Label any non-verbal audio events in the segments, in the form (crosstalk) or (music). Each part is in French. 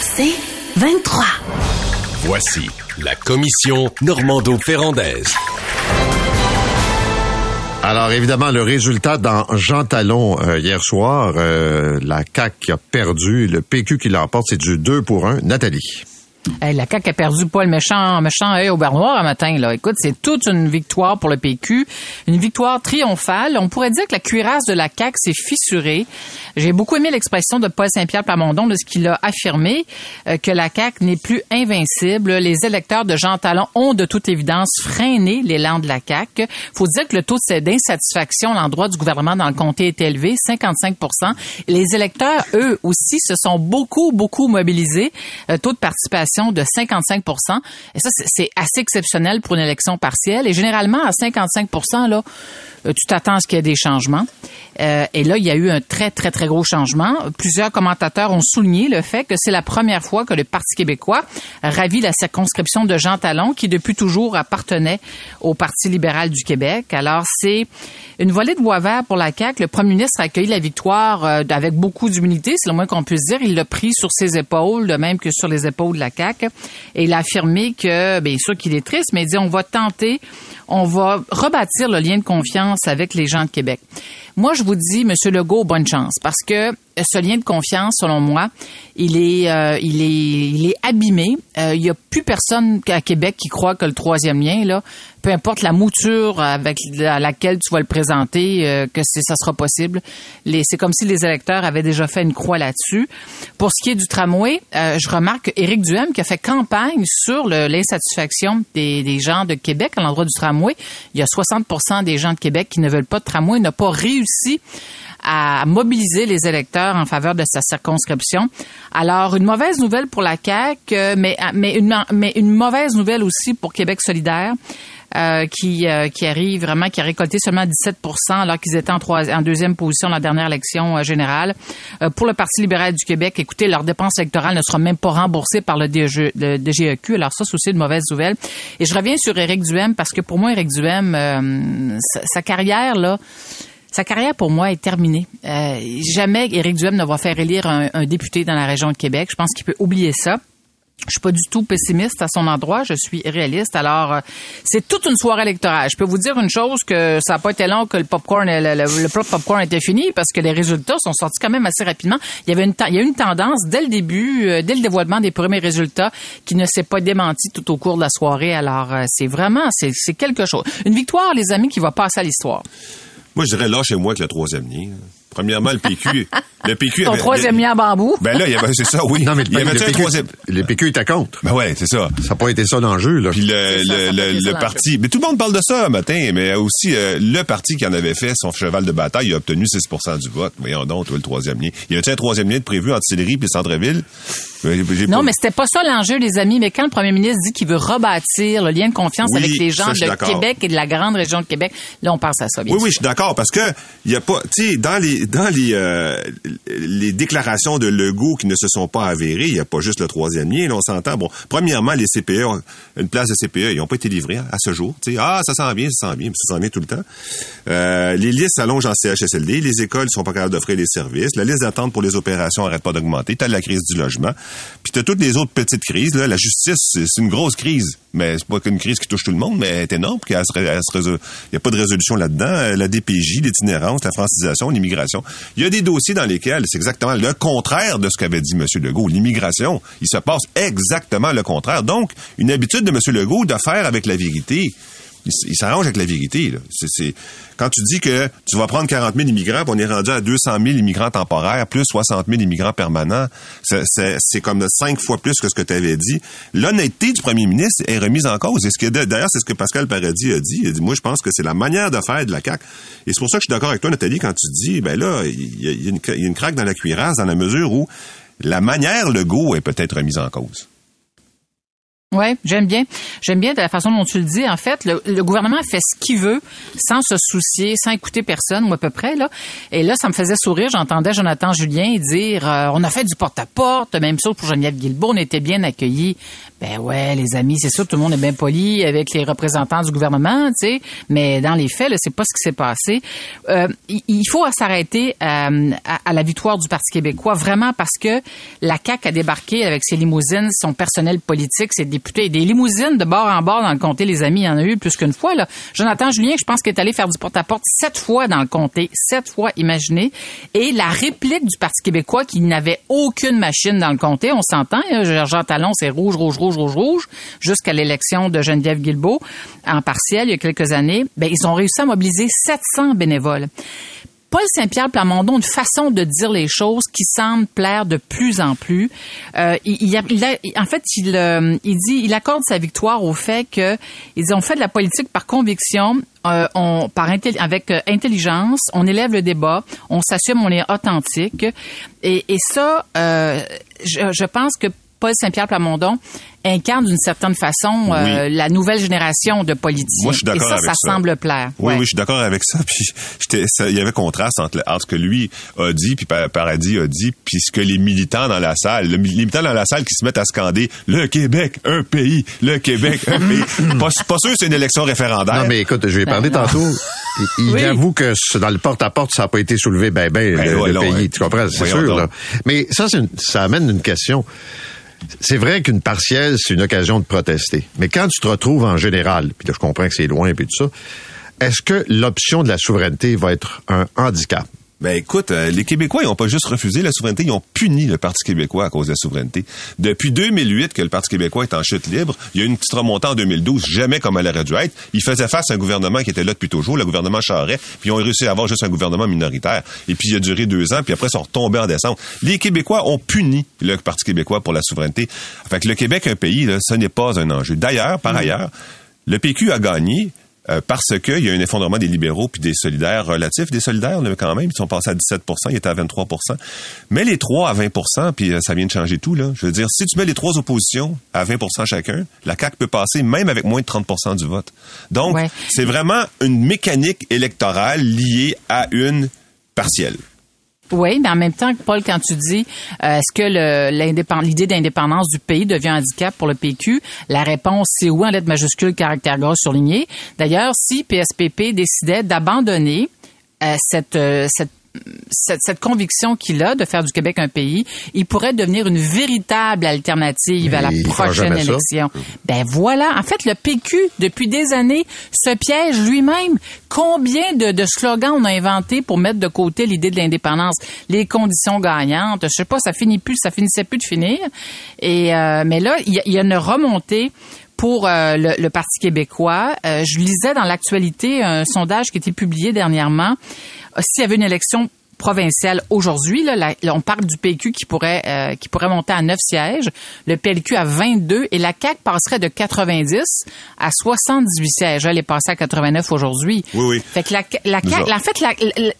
C'est 23. Voici la commission Normando-Ferrandaise. Alors évidemment, le résultat dans Jean Talon euh, hier soir, euh, la CAQ qui a perdu, le PQ qui l'emporte, c'est du 2 pour 1. Nathalie. La CAQ a perdu pas le méchant, méchant œil au bernoir un matin. Là. Écoute, c'est toute une victoire pour le PQ, une victoire triomphale. On pourrait dire que la cuirasse de la CAQ s'est fissurée. J'ai beaucoup aimé l'expression de Paul Saint-Pierre Plamondon de ce qu'il a affirmé, euh, que la CAQ n'est plus invincible. Les électeurs de Jean Talon ont de toute évidence freiné l'élan de la CAQ. faut dire que le taux d'insatisfaction à l'endroit du gouvernement dans le comté est élevé, 55% Les électeurs, eux aussi, se sont beaucoup, beaucoup mobilisés. Euh, taux de participation de 55 Et ça, c'est assez exceptionnel pour une élection partielle. Et généralement, à 55 là, euh, tu t'attends à ce qu'il y ait des changements. Euh, et là, il y a eu un très, très, très gros changement. Plusieurs commentateurs ont souligné le fait que c'est la première fois que le Parti québécois ravit la circonscription de Jean Talon, qui depuis toujours appartenait au Parti libéral du Québec. Alors, c'est une volée de bois vert pour la CAQ. Le premier ministre a accueilli la victoire euh, avec beaucoup d'humilité, c'est le moins qu'on puisse dire. Il l'a pris sur ses épaules, de même que sur les épaules de la CAQ. Et il a affirmé que, bien sûr qu'il est triste, mais il dit on va tenter, on va rebâtir le lien de confiance avec les gens de Québec. Moi, je vous dis, Monsieur Legault, bonne chance, parce que ce lien de confiance, selon moi, il est, euh, il est, il est abîmé. Euh, il n'y a plus personne à Québec qui croit que le troisième lien, là, peu importe la mouture avec laquelle tu vas le présenter, euh, que ça sera possible. c'est comme si les électeurs avaient déjà fait une croix là-dessus. Pour ce qui est du tramway, je remarque Éric Duhem qui a fait campagne sur l'insatisfaction des, des, gens de Québec à l'endroit du tramway. Il y a 60% des gens de Québec qui ne veulent pas de tramway, n'a pas réussi à mobiliser les électeurs en faveur de sa circonscription. Alors, une mauvaise nouvelle pour la CAQ, euh, mais, mais, une, mais une mauvaise nouvelle aussi pour Québec solidaire. Euh, qui, euh, qui arrive vraiment, qui a récolté seulement 17 alors qu'ils étaient en, trois, en deuxième position dans la dernière élection générale. pour le Parti libéral du Québec, écoutez, leurs dépenses électorales ne seront même pas remboursées par le, DG, DGEQ. Alors ça, c'est aussi une mauvaise nouvelle. Et je reviens sur Éric Duhem parce que pour moi, Éric Duhem, sa, sa, carrière, là, sa carrière, pour moi, est terminée. Euh, jamais Éric Duhem ne va faire élire un, député dans la région de Québec. Je pense qu'il peut oublier ça. Je suis pas du tout pessimiste à son endroit, je suis réaliste. Alors, euh, c'est toute une soirée électorale. Je peux vous dire une chose que ça n'a pas été long que le popcorn, le, le, popcorn était fini parce que les résultats sont sortis quand même assez rapidement. Il y avait une, il y a une tendance dès le début, euh, dès le dévoilement des premiers résultats, qui ne s'est pas démenti tout au cours de la soirée. Alors, c'est vraiment, c'est quelque chose. Une victoire, les amis, qui va passer à l'histoire. Moi, je dirais là chez moi avec le troisième lien. Premièrement, le PQ. le PQ Ton troisième lien à bambou. Ben là, il y avait, c'est ça, oui. Non, mais il y avait le, PQ, troisième... le PQ était contre. Ben ouais, c'est ça. Ça n'a pas été ça l'enjeu, là. Puis le, le, le, parti. Mais tout le monde parle de ça, matin, mais aussi, euh, le parti qui en avait fait son cheval de bataille, il a obtenu 6% du vote. Voyons donc, toi, le troisième lien. Il y avait un troisième lien de prévu entre Sillery et Centreville? Non, mais c'était pas ça l'enjeu, les amis. Mais quand le premier ministre dit qu'il veut rebâtir le lien de confiance avec les gens de Québec et de la grande région de Québec, là, on pense à ça. Bien oui, oui, je suis d'accord parce que il y a pas, tu sais, dans les dans les euh, les déclarations de Legault qui ne se sont pas avérées, il y a pas juste le troisième lien. Là, on s'entend. Bon, premièrement, les CPE, une place de CPE, ils n'ont pas été livrés à ce jour. Tu sais, ah, ça s'en vient, ça s'en vient, ça s'en vient tout le temps. Euh, les listes s'allongent en CHSLD, les écoles ne sont pas capables d'offrir les services, la liste d'attente pour les opérations n'arrête pas d'augmenter. T'as la crise du logement. Puis t'as toutes les autres petites crises. Là. La justice, c'est une grosse crise. Mais c'est pas qu'une crise qui touche tout le monde, mais elle est énorme. Il n'y a pas de résolution là-dedans. Euh, la DPJ, l'itinérance, la francisation, l'immigration. Il y a des dossiers dans lesquels c'est exactement le contraire de ce qu'avait dit M. Legault. L'immigration, il se passe exactement le contraire. Donc, une habitude de M. Legault de faire avec la vérité il, s'arrange avec la vérité. Là. C'est, quand tu dis que tu vas prendre 40 000 immigrants, on est rendu à 200 000 immigrants temporaires, plus 60 000 immigrants permanents, c'est, comme cinq fois plus que ce que tu avais dit. L'honnêteté du premier ministre est remise en cause. D'ailleurs, c'est ce que Pascal Paradis a dit. Il a dit, moi, je pense que c'est la manière de faire de la CAQ. Et c'est pour ça que je suis d'accord avec toi, Nathalie, quand tu dis, ben là, il y, a, une, il y a une craque dans la cuirasse dans la mesure où la manière le go est peut-être remise en cause. Oui, j'aime bien. J'aime bien de la façon dont tu le dis. En fait, le, le gouvernement fait ce qu'il veut sans se soucier, sans écouter personne, ou à peu près. Là. Et là, ça me faisait sourire. J'entendais Jonathan Julien dire euh, on a fait du porte-à-porte, même chose pour Geneviève Guilbeault, on était bien accueillis. Ben ouais, les amis, c'est sûr, tout le monde est bien poli avec les représentants du gouvernement, tu sais, mais dans les faits, c'est pas ce qui s'est passé. Euh, il il faut s'arrêter euh, à, à la victoire du Parti québécois, vraiment parce que la CAQ a débarqué avec ses limousines, son personnel politique, ses députés, et des limousines de bord en bord dans le comté, les amis, il y en a eu plus qu'une fois. Là. Jonathan Julien, je pense qu'il est allé faire du porte-à-porte sept fois dans le comté, sept fois, imaginez. Et la réplique du Parti québécois qui n'avait aucune machine dans le comté, on s'entend, hein, Jean Talon, c'est rouge, rouge, rouge, rouge, rouge, jusqu'à l'élection de Geneviève Guilbeault en partiel il y a quelques années, ben, ils ont réussi à mobiliser 700 bénévoles. Paul Saint-Pierre Plamondon, une façon de dire les choses qui semble plaire de plus en plus. Euh, il, il a- il a- en fait, il, euh, il dit, il accorde sa victoire au fait que ils ont fait de la politique par conviction, euh, on, par avec euh, intelligence, on élève le débat, on s'assume, on est authentique, et, et ça, euh, je, je pense que Paul Saint-Pierre Plamondon incarne d'une certaine façon euh, la nouvelle génération de politiciens. Moi, je suis d'accord avec ça ça. semble plaire. Oui, Ouais. oui, je suis d'accord avec ça. (laughs) Puis il y avait contraste entre, entre ce que lui a dit, puis Pa- Paradis a dit, puis ce que les militants dans la salle, le- les militants dans la salle qui se mettent à scander le Québec, un pays, le Québec, un pays. (laughs) Pas, pas sûr que c'est une élection référendaire. Non, mais écoute, je vais parler Ben, tantôt. (laughs) Il, il Oui. avoue que dans le porte-à-porte, ça n'a pas été soulevé ben ben, Ben, le, ouais, le non, pays. Tu comprends? C'est sûr. Là. Mais ça, c'est une- ça amène une question. C'est vrai qu'une partielle, c'est une occasion de protester. Mais quand tu te retrouves en général, puis je comprends que c'est loin et tout ça, est-ce que l'option de la souveraineté va être un handicap? Ben écoute, euh, les Québécois, ils ont pas juste refusé la souveraineté, ils ont puni le Parti québécois à cause de la souveraineté. Depuis 2008 que le Parti québécois est en chute libre, il y a eu une petite remontée en 2012, jamais comme elle aurait dû être. Ils faisaient face à un gouvernement qui était là depuis toujours, le gouvernement Charest, puis ils ont réussi à avoir juste un gouvernement minoritaire. Et puis il a duré deux ans, puis après ils sont retombés en décembre. Les Québécois ont puni le Parti québécois pour la souveraineté. Fait que le Québec, un pays, là, ce n'est pas un enjeu. D'ailleurs, par ailleurs, le PQ a gagné euh, parce qu'il y a un effondrement des libéraux puis des solidaires relatifs. Des solidaires, quand même, ils sont passés à 17% ils étaient à 23% Mais les trois à 20 puis euh, ça vient de changer tout. là. Je veux dire, si tu mets les trois oppositions à 20% chacun, la CAQ peut passer même avec moins de 30 du vote. Donc, Ouais. c'est vraiment une mécanique électorale liée à une partielle. Oui, mais en même temps, Paul, quand tu dis euh, est-ce que l'idée d'indépendance du pays devient un handicap pour le PQ, la réponse c'est oui en lettres majuscules, caractère gros surligné. D'ailleurs, si PSPP décidait d'abandonner euh, cette, euh, cette cette, cette conviction qu'il a de faire du Québec un pays, il pourrait devenir une véritable alternative à la prochaine jamais ça. élection. Ben voilà. En fait, le PQ, depuis des années, se piège lui-même. Combien de, de slogans on a inventés pour mettre de côté l'idée de l'indépendance? Les conditions gagnantes. Je sais pas, ça finit plus, ça finissait plus de finir. Et, euh, mais là, il y, y a une remontée pour euh, le, le Parti québécois. Euh, je lisais dans l'actualité un sondage qui a été publié dernièrement. Euh, S'il y avait une élection provinciale aujourd'hui, là, on parle du PQ qui pourrait euh, qui pourrait monter à 9 sièges, le PLQ à 22 et la CAQ passerait de 90 à 78 sièges. Elle est passée à 89 aujourd'hui. Oui, oui. Fait que la, la CAQ, en fait,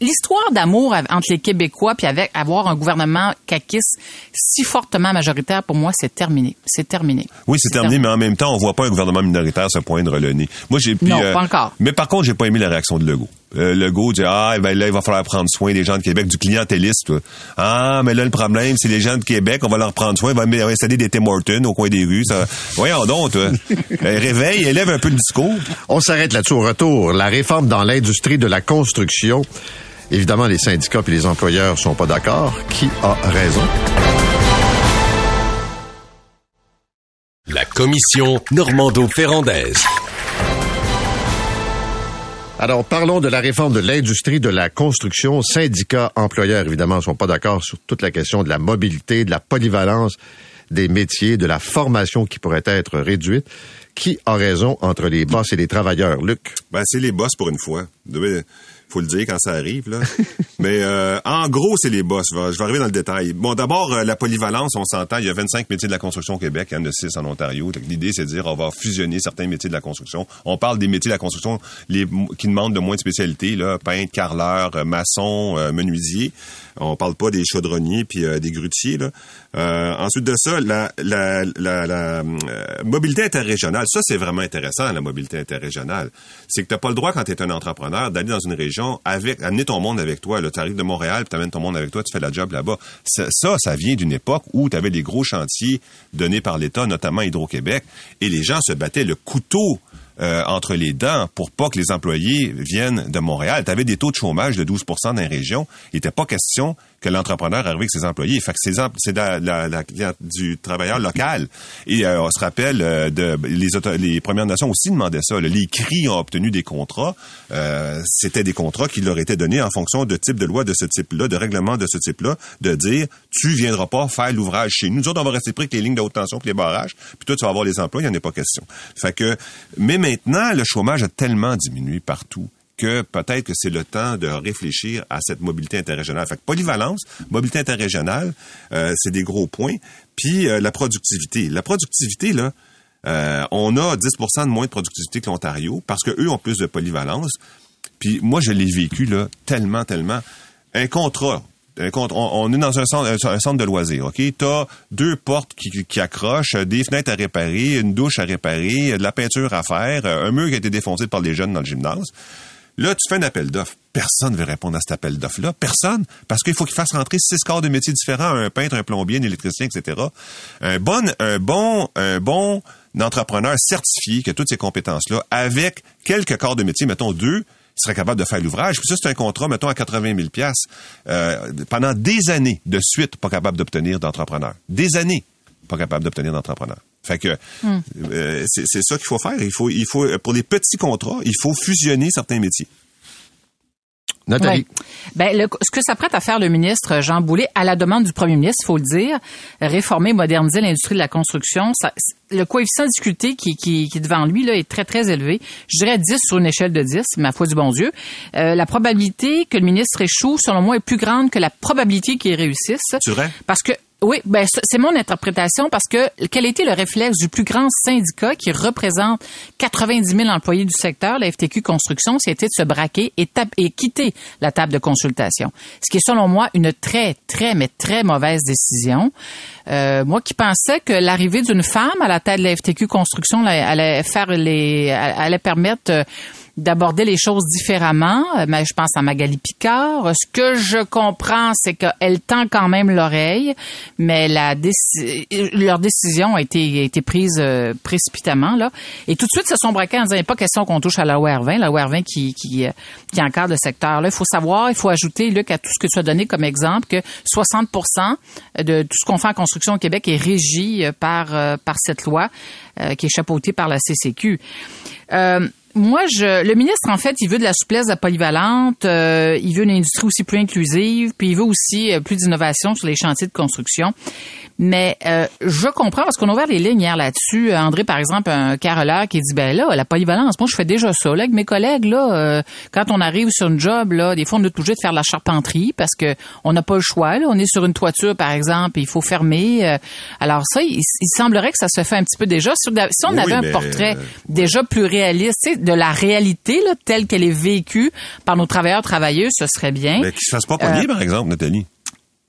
l'histoire d'amour entre les Québécois puis avec avoir un gouvernement caquiste si fortement majoritaire, pour moi, c'est terminé. C'est terminé. Oui, c'est terminé, mais en même temps, on voit pas un gouvernement minoritaire se poindre le nez. Moi, j'ai Non, pas encore. Mais par contre, j'ai pas aimé la réaction de Legault. Euh, Legault dit ah ben là il va falloir prendre soin des gens de Québec, du clientélisme. toi. Ah mais là le problème c'est les gens de Québec, on va leur prendre soin, on va, installer des Tim Hortons au coin des rues. Ça... Voyons donc, toi. (laughs) Euh, réveille, élève un peu le discours. On s'arrête là-dessus au retour. La réforme dans l'industrie de la construction. Évidemment, les syndicats et les employeurs sont pas d'accord. Qui a raison? La commission Normando-Ferrandaise. Alors, parlons de la réforme de l'industrie de la construction. Syndicats, employeurs, évidemment, ne sont pas d'accord sur toute la question de la mobilité, de la polyvalence des métiers, de la formation qui pourrait être réduite. Qui a raison entre les boss et les travailleurs, Luc? Ben c'est les boss pour une fois. Faut le dire quand ça arrive. Là. (laughs) Mais euh, en gros, c'est les boss. Je vais, arriver dans le détail. Bon, d'abord, euh, la polyvalence, on s'entend, il y a 25 métiers de la construction au Québec, il y en a 6 en Ontario. L'idée, c'est de dire on va fusionner certains métiers de la construction. On parle des métiers de la construction qui demandent de moins de spécialité, là, peintre, carreleur, euh, maçon, menuisier. On parle pas des chaudronniers puis euh, des grutiers. Là. Euh, ensuite de ça, la, euh, mobilité interrégionale. Ça, c'est vraiment intéressant, la mobilité interrégionale. C'est que tu n'as pas le droit, quand tu es un entrepreneur, d'aller dans une région avec amener ton monde avec toi. Tu arrives de Montréal, tu amènes ton monde avec toi, tu fais la job là-bas. Ça, ça, ça vient d'une époque où tu avais les gros chantiers donnés par l'État, notamment Hydro-Québec, et les gens se battaient le couteau euh, entre les dents pour pas que les employés viennent de Montréal. Tu avais des taux de chômage de 12 dans les régions. Il n'était pas question que l'entrepreneur arrive avec ses employés. Fait que c'est la, la, la du travailleur local. Et euh, on se rappelle euh, de les, les Premières Nations aussi demandaient ça. là. Les CRI ont obtenu des contrats. Euh, C'était des contrats qui leur étaient donnés en fonction de type de loi de ce type-là, de règlement de ce type-là, de dire tu viendras pas faire l'ouvrage chez nous. Nous autres, on va rester pris avec les lignes de haute tension puis les barrages. Puis toi, tu vas avoir les emplois. Il n'y en a pas question. Fait que, mais maintenant, le chômage a tellement diminué partout que peut-être que c'est le temps de réfléchir à cette mobilité interrégionale. Fait que polyvalence, mobilité interrégionale, euh, c'est des gros points. Puis euh, la productivité. La productivité, là, euh, on a 10% de moins de productivité que l'Ontario parce que eux ont plus de polyvalence. Puis moi, je l'ai vécu là tellement, tellement. Un contrat. Un contrat on, est dans un centre, un, un centre de loisirs, OK? T'as deux portes qui, qui accrochent, des fenêtres à réparer, une douche à réparer, de la peinture à faire, un mur qui a été défoncé par les jeunes dans le gymnase. Là, tu fais un appel d'offres. Personne ne veut répondre à cet appel d'offres-là. Personne. Parce qu'il faut qu'il fasse rentrer six corps de métiers différents, un peintre, un plombier, un électricien, etc. Un bon, un bon, un bon entrepreneur certifié qui a toutes ces compétences-là, avec quelques corps de métier, mettons deux, il serait capable de faire l'ouvrage. Puis ça, c'est un contrat, mettons, à 80 000 euh, Pendant des années de suite, pas capable d'obtenir d'entrepreneur. Des années, pas capable d'obtenir d'entrepreneur. Fait que euh, c'est c'est ça qu'il faut faire. Il faut, il faut, pour les petits contrats, il faut fusionner certains métiers. Nathalie. Ouais. Ben, le- ce que s'apprête à faire le ministre Jean Boulet, à la demande du premier ministre, il faut le dire, réformer, moderniser l'industrie de la construction, ça- le coefficient de difficulté qui, qui, qui est devant lui là, est très, très élevé. Je dirais 10 sur une échelle de 10, ma foi du bon Dieu. Euh, la probabilité que le ministre échoue, selon moi, est plus grande que la probabilité qu'il réussisse. C'est vrai? Parce que oui, ben c'est mon interprétation parce que quel été le réflexe du plus grand syndicat qui représente 90 000 employés du secteur, la FTQ Construction, c'était de se braquer et, quitter la table de consultation. Ce qui est selon moi une très, très, mais très mauvaise décision. Euh, moi qui pensais que l'arrivée d'une femme à la tête de la FTQ Construction allait, allait faire les, allait permettre euh, d'aborder les choses différemment. Euh, Mais je pense à Magali Picard. Ce que je comprends, c'est qu'elle tend quand même l'oreille, mais la leur décision a été, a été prise euh, précipitamment là. Et tout de suite, se sont braqués en disant, pas question qu'on touche à la OR20, la OR20 qui, qui, euh, qui encadre le secteur. Là, il faut savoir, il faut ajouter, Luc, à tout ce que tu as donné comme exemple, que 60% de tout ce qu'on fait en construction au Québec est régi par, par cette loi euh, qui est chapeautée par la CCQ. Euh, moi, je, le ministre, en fait, il veut de la souplesse, la polyvalente, euh, il veut une industrie aussi plus inclusive, puis il veut aussi euh, plus d'innovation sur les chantiers de construction. Mais euh, je comprends, parce qu'on a ouvert les lignes hier là-dessus. Euh, André, par exemple, un carreleur qui dit, ben là, la polyvalence, moi, je fais déjà ça. Là, avec mes collègues, là, euh, quand on arrive sur une job, là, des fois, on est obligé de faire de la charpenterie parce que on n'a pas le choix. Là. On est sur une toiture, par exemple, et il faut fermer. euh, alors ça, il, il semblerait que ça se fait un petit peu déjà. Si on, Oui, avait un portrait euh, déjà plus réaliste, tu sais, de la réalité là, telle qu'elle est vécue par nos travailleurs travailleuses, ce serait bien. Mais qu'ils se fassent pas pogner, par exemple, Nathalie.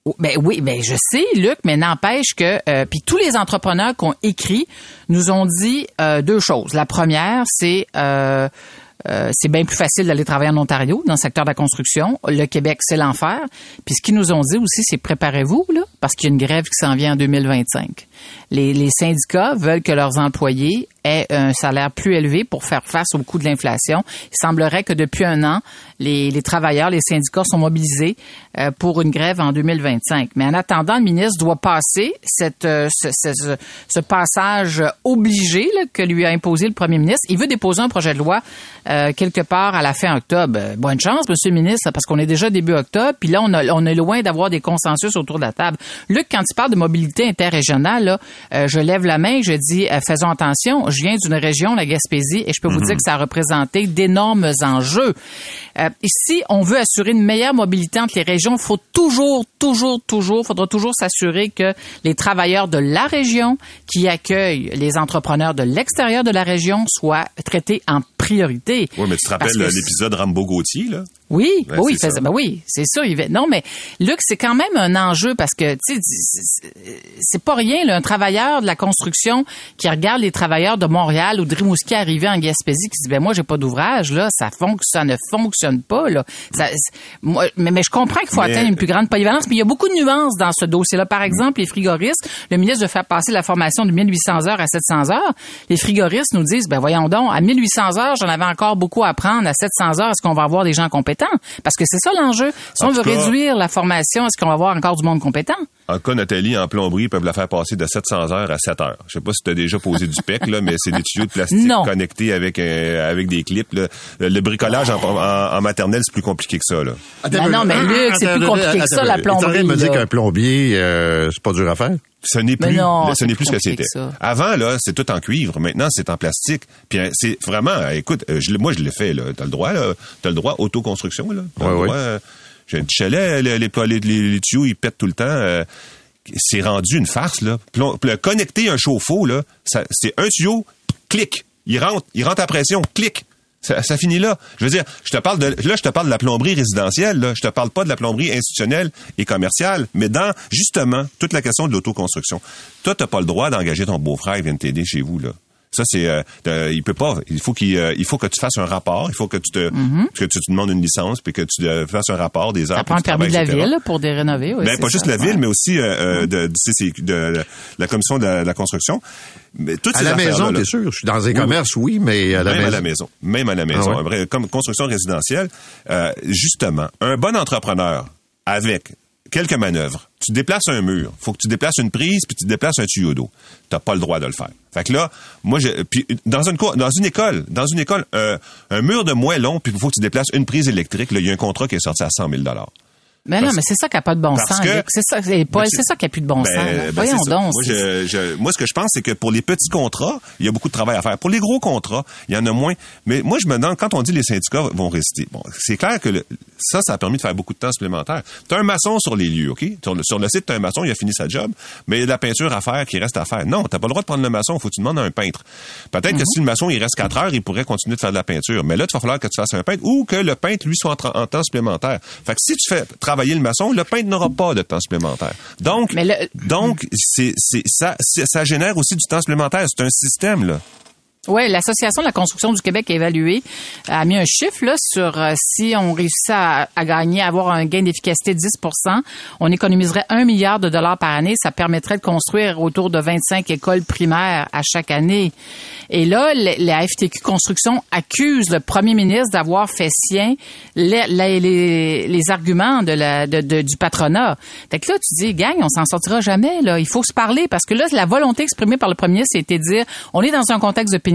Oh, Ben oui, ben je sais, Luc, mais n'empêche que euh, puis tous les entrepreneurs qui ont écrit nous ont dit euh, deux choses. La première, c'est euh, euh, c'est bien plus facile d'aller travailler en Ontario, dans le secteur de la construction. Le Québec, c'est l'enfer. Puis ce qu'ils nous ont dit aussi, c'est préparez-vous, là, parce qu'il y a une grève qui s'en vient en 2025. Les, les syndicats veulent que leurs employés un salaire plus élevé pour faire face au coût de l'inflation. Il semblerait que depuis un an, les, les travailleurs, les syndicats sont mobilisés euh, pour une grève en 2025. Mais en attendant, le ministre doit passer cette, euh, ce, ce- ce passage obligé là, que lui a imposé le premier ministre. Il veut déposer un projet de loi euh, quelque part à la fin octobre. Bonne chance, Monsieur le ministre, parce qu'on est déjà début octobre, puis là, on, a- on est loin d'avoir des consensus autour de la table. Luc, quand tu parles de mobilité interrégionale, là, euh, je lève la main, je dis, euh, faisons attention. Je viens d'une région, la Gaspésie, et je peux vous Mhm. dire que ça a représenté d'énormes enjeux. Euh, ici, on veut assurer une meilleure mobilité entre les régions. Il faut toujours, toujours, toujours, faudra toujours s'assurer que les travailleurs de la région qui accueillent les entrepreneurs de l'extérieur de la région soient traités en priorité. Oui, mais tu te rappelles euh, l'épisode Rambo-Gauthier, là? oui, Ben, oui, ça. ben oui, c'est ça. il Non, mais Luc, c'est quand même un enjeu parce que tu sais, c'est- c'est pas rien. Là, un travailleur de la construction qui regarde les travailleurs de Montréal ou de Rimouski en Gaspésie qui se dit ben moi j'ai pas d'ouvrage là, ça fonctionne, ça ne fonctionne pas là. Ça, moi, mais, mais je comprends qu'il faut Mais- atteindre une plus grande polyvalence, mais il y a beaucoup de nuances dans ce dossier-là. Par exemple, les frigoristes, le ministre veut faire passer la formation de 1800 heures à 700 heures. Les frigoristes nous disent ben voyons donc, à 1800 heures, j'en avais encore beaucoup à apprendre. À 700 heures, est-ce qu'on va avoir des gens compétents? Parce que c'est ça l'enjeu. Si En on veut cas- réduire la formation, est-ce qu'on va avoir encore du monde compétent? En cas, Nathalie, en plomberie, ils peuvent la faire passer de 700 heures à 7 heures. Je sais pas si tu as déjà posé du PEC, là, mais c'est des tuyaux de plastique Non. connectés avec euh, avec des clips. là. Le bricolage en, en, en maternelle, c'est plus compliqué que ça. Là. Ben non, mais Luc, c'est plus compliqué que ça, la Tu train de me plomberie, dire qu'un plombier, euh, c'est pas dur à faire? Ce n'est plus, non, ce n'est plus ce que c'était. Avant là, c'est tout en cuivre. Maintenant, c'est en plastique. Puis euh, c'est vraiment, euh, écoute, euh, je, l'ai- moi je l'ai fait là. T'as le droit là, t'as le droit autoconstruction là. T'as Ouais, le ouais. droit. euh, J'ai un petit chalet, les, les, les, tuyaux ils pètent tout le temps. euh, c'est rendu une farce là. Connecter un chauffe-eau là, c'est un tuyau, clic, il rentre, il rentre à pression, clic. Ça, finit là. Je veux dire, je te parle de là, je te parle de la plomberie résidentielle. Là. Je te parle pas de la plomberie institutionnelle et commerciale, mais dans justement toute la question de l'autoconstruction. Toi, t'as pas le droit d'engager ton beau-frère qui vienne t'aider chez vous là. Ça c'est, euh, il peut pas. Il faut qu'il, euh, il faut que tu fasses un rapport. Il faut que tu te, que tu te demandes une licence puis que tu euh, fasses un rapport des heures. Ça prend un permis de la etc. ville pour dérénover. Oui, Ben, pas juste ça. la ville, mais aussi euh, euh, de, du CCQ, de, de la commission de la, de la construction. Mais toutes À ces la maison, là, t'es sûr? Je suis dans un Oui, commerce, oui, mais à la même maison. à la maison. Même à la maison. Ah ouais? Un vrai- comme construction résidentielle, euh, justement, un bon entrepreneur avec quelques manœuvres, tu déplaces un mur, faut que tu déplaces une prise puis tu déplaces un tuyau d'eau. T'as pas le droit de le faire. Fait que là, moi, je, puis dans une co- dans une école, dans une école, un mur de moins long puis faut que tu déplaces une prise électrique. Là, il y a un contrat qui est sorti à 100 000 Mais non, Parce- mais c'est ça qui n'a pas de bon sens. C'est ça, c'est Paul, Ben, c'est ça qui n'a plus de bon Ben, sens. ben, Voyons donc. Moi, je, je- moi, ce que je pense, c'est que pour les petits contrats, il y a beaucoup de travail à faire. Pour les gros contrats, il y en a moins. Mais moi, je me demande, quand on dit les syndicats vont rester, bon, c'est clair que le- ça, ça a permis de faire beaucoup de temps supplémentaire. T'as un maçon sur les lieux, OK? Sur le, sur le site, t'as un maçon, il a fini sa job, mais il y a de la peinture à faire qui reste à faire. Non, t'as pas le droit de prendre le maçon, faut que tu demandes à un peintre. Peut-être Mhm. que si le maçon, il reste quatre heures, il pourrait continuer de faire de la peinture. Mais là, il va falloir que tu fasses un peintre ou que le peintre, lui, soit en temps supplémentaire. Fait que si tu fais travailler le maçon, le peintre n'aura pas de temps supplémentaire. Donc, Mais le- donc, c'est, c'est, ça, ça génère aussi du temps supplémentaire. C'est un système, là. Oui, l'Association de la construction du Québec a évalué, a mis un chiffre là, sur euh, si on réussit à, à gagner, à avoir un gain d'efficacité de 10% on économiserait un milliard de dollars par année. Ça permettrait de construire autour de 25 écoles primaires à chaque année. Et là, la FTQ Construction accuse le premier ministre d'avoir fait sien les, les, les- arguments de la, de, de- du patronat. Fait que là, tu dis, gang, on s'en sortira jamais. Là. Il faut se parler parce que là, la volonté exprimée par le premier ministre, c'était de dire, on est dans un contexte de pénurie,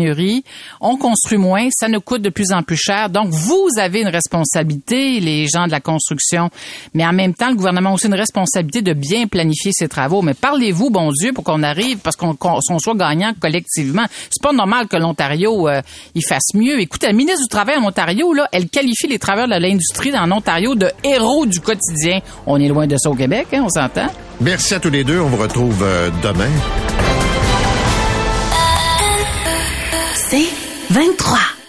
on construit moins, ça nous coûte de plus en plus cher. Donc, vous avez une responsabilité, les gens de la construction. Mais en même temps, le gouvernement a aussi une responsabilité de bien planifier ses travaux. Mais parlez-vous, bon Dieu, pour qu'on arrive, parce qu'on soit gagnant collectivement. C'est pas normal que l'Ontario euh, il fasse mieux. Écoutez, la ministre du Travail en Ontario, là, elle qualifie les travailleurs de l'industrie en Ontario de héros du quotidien. On est loin de ça au Québec, hein, on s'entend? Merci à tous les deux. On vous retrouve euh, demain. C'est 23.